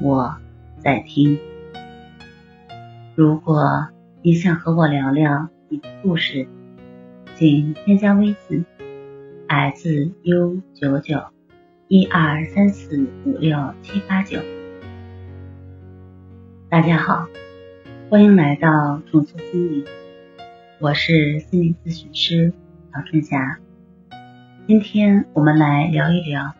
我在听。如果你想和我聊聊你的故事，请添加微信 s u 九九一二三四五六七八九。大家好，欢迎来到重塑心灵，我是心理咨询师曹春霞。今天我们来聊一聊，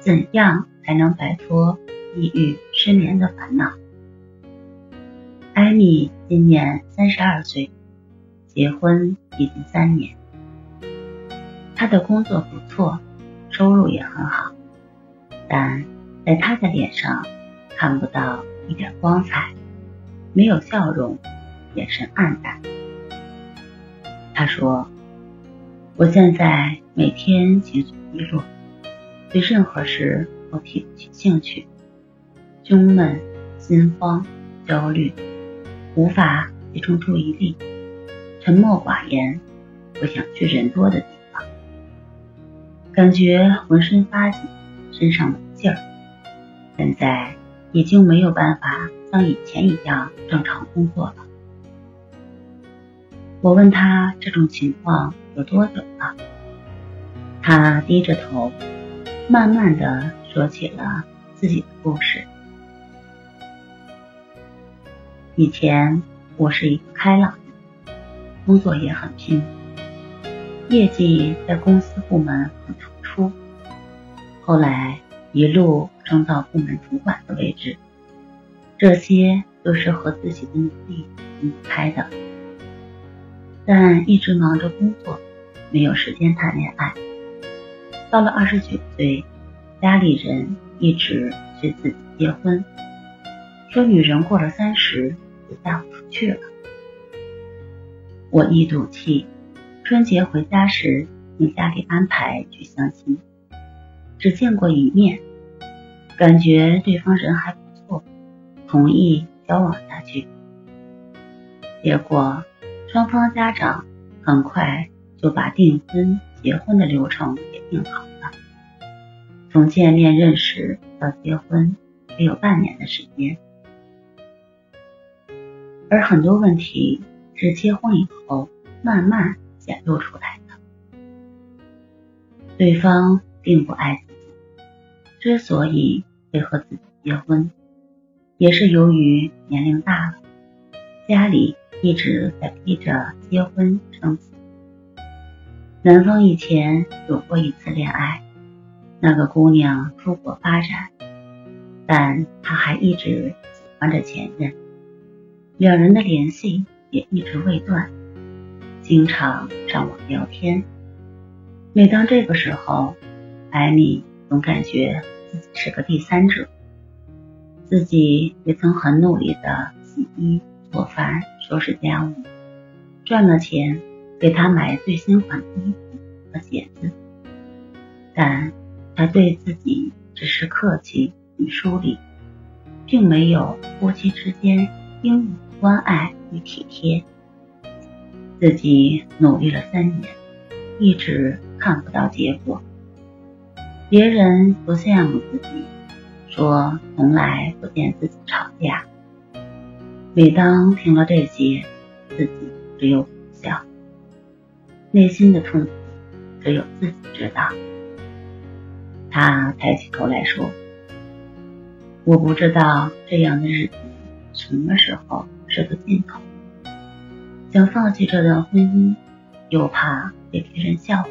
怎样才能摆脱。抑郁、失眠的烦恼。艾米今年三十二岁，结婚已经三年。她的工作不错，收入也很好，但在她的脸上看不到一点光彩，没有笑容，眼神黯淡。她说：“我现在每天情绪低落，对任何事都提不起兴趣。”胸闷、心慌、焦虑，无法集中注意力，沉默寡言，不想去人多的地方，感觉浑身发紧，身上没劲儿。现在已经没有办法像以前一样正常工作了。我问他这种情况有多久了，他低着头，慢慢的说起了自己的故事。以前我是一个开朗人，工作也很拼，业绩在公司部门很突出。后来一路升到部门主管的位置，这些都是和自己的努力离不开的。但一直忙着工作，没有时间谈恋爱。到了二十九岁，家里人一直催自己结婚。说女人过了三十嫁不出去了。我一赌气，春节回家时你家里安排去相亲，只见过一面，感觉对方人还不错，同意交往下去。结果双方家长很快就把订婚、结婚的流程给定好了，从见面认识到结婚得有半年的时间。而很多问题是结婚以后慢慢显露出来的。对方并不爱自己，之所以会和自己结婚，也是由于年龄大了，家里一直在逼着结婚生子。男方以前有过一次恋爱，那个姑娘出国发展，但他还一直喜欢着前任。两人的联系也一直未断，经常上网聊天。每当这个时候，艾米总感觉自己是个第三者。自己也曾很努力的洗衣、做饭、收拾家务，赚了钱给他买最新款的衣服和鞋子，但他对自己只是客气与疏离，并没有夫妻之间应有。关爱与体贴，自己努力了三年，一直看不到结果。别人不羡慕自己，说从来不见自己吵架。每当听了这些，自己只有苦笑，内心的痛苦只有自己知道。他抬起头来说：“我不知道这样的日子什么时候。”这个尽头，想放弃这段婚姻，又怕被别人笑话。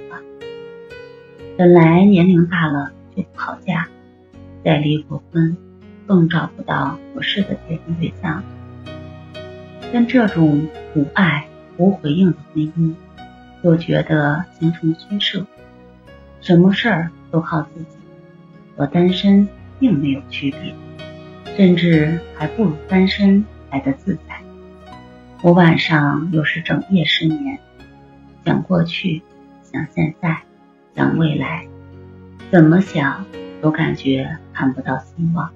本来年龄大了就不好嫁，再离过婚，更找不到合适的结婚对象。但这种无爱无回应的婚姻，又觉得形成虚设，什么事儿都靠自己，和单身并没有区别。甚至还不如单身来的自在。我晚上有时整夜失眠，想过去，想现在，想未来，怎么想都感觉看不到希望，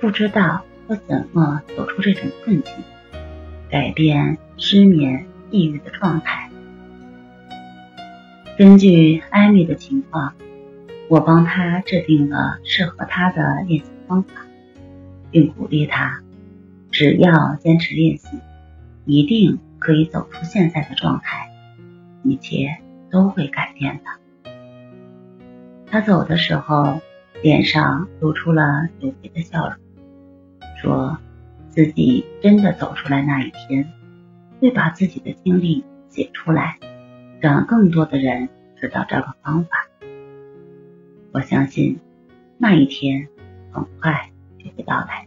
不知道要怎么走出这种困境，改变失眠、抑郁的状态。根据艾米的情况，我帮她制定了适合她的练习方法，并鼓励她，只要坚持练习。一定可以走出现在的状态，一切都会改变的。他走的时候，脸上露出了久别的笑容，说自己真的走出来那一天，会把自己的经历写出来，让更多的人知道这个方法。我相信那一天很快就会到来。